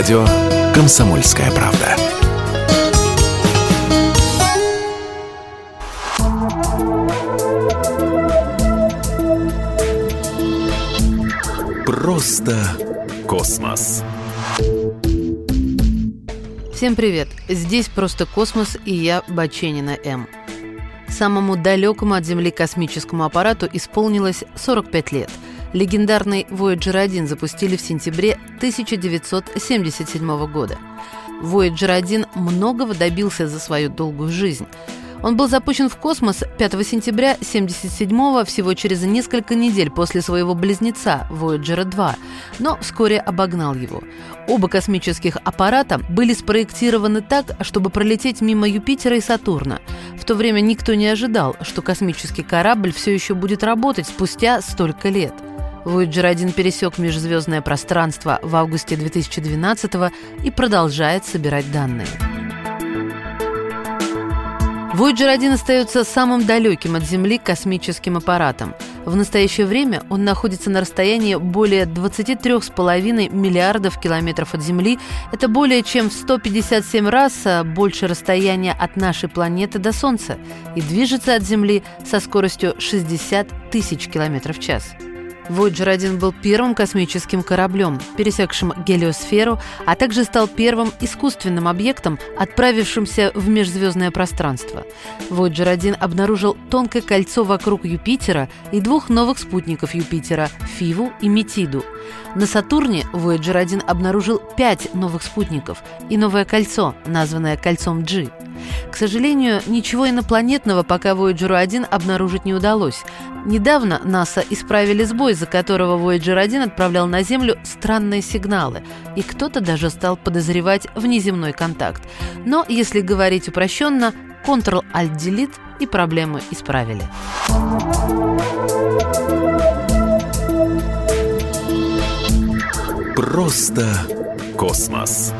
Радио «Комсомольская правда». Просто космос. Всем привет! Здесь «Просто космос» и я, Баченина М. Самому далекому от Земли космическому аппарату исполнилось 45 лет. Легендарный Voyager 1 запустили в сентябре 1977 года. Voyager 1 многого добился за свою долгую жизнь – он был запущен в космос 5 сентября 1977 всего через несколько недель после своего близнеца Voyager 2, но вскоре обогнал его. Оба космических аппарата были спроектированы так, чтобы пролететь мимо Юпитера и Сатурна. В то время никто не ожидал, что космический корабль все еще будет работать спустя столько лет. Voyager 1 пересек межзвездное пространство в августе 2012 и продолжает собирать данные. Voyager 1 остается самым далеким от Земли космическим аппаратом. В настоящее время он находится на расстоянии более 23,5 миллиардов километров от Земли. Это более чем в 157 раз больше расстояния от нашей планеты до Солнца и движется от Земли со скоростью 60 тысяч километров в час. Voyager 1 был первым космическим кораблем, пересекшим гелиосферу, а также стал первым искусственным объектом, отправившимся в межзвездное пространство. Voyager 1 обнаружил тонкое кольцо вокруг Юпитера и двух новых спутников Юпитера – Фиву и Метиду. На Сатурне Voyager 1 обнаружил пять новых спутников и новое кольцо, названное кольцом G. К сожалению, ничего инопланетного пока Voyager 1 обнаружить не удалось. Недавно НАСА исправили сбой, из-за которого Voyager 1 отправлял на Землю странные сигналы, и кто-то даже стал подозревать внеземной контакт. Но, если говорить упрощенно, Ctrl-Alt-Delete и проблемы исправили. Просто космос.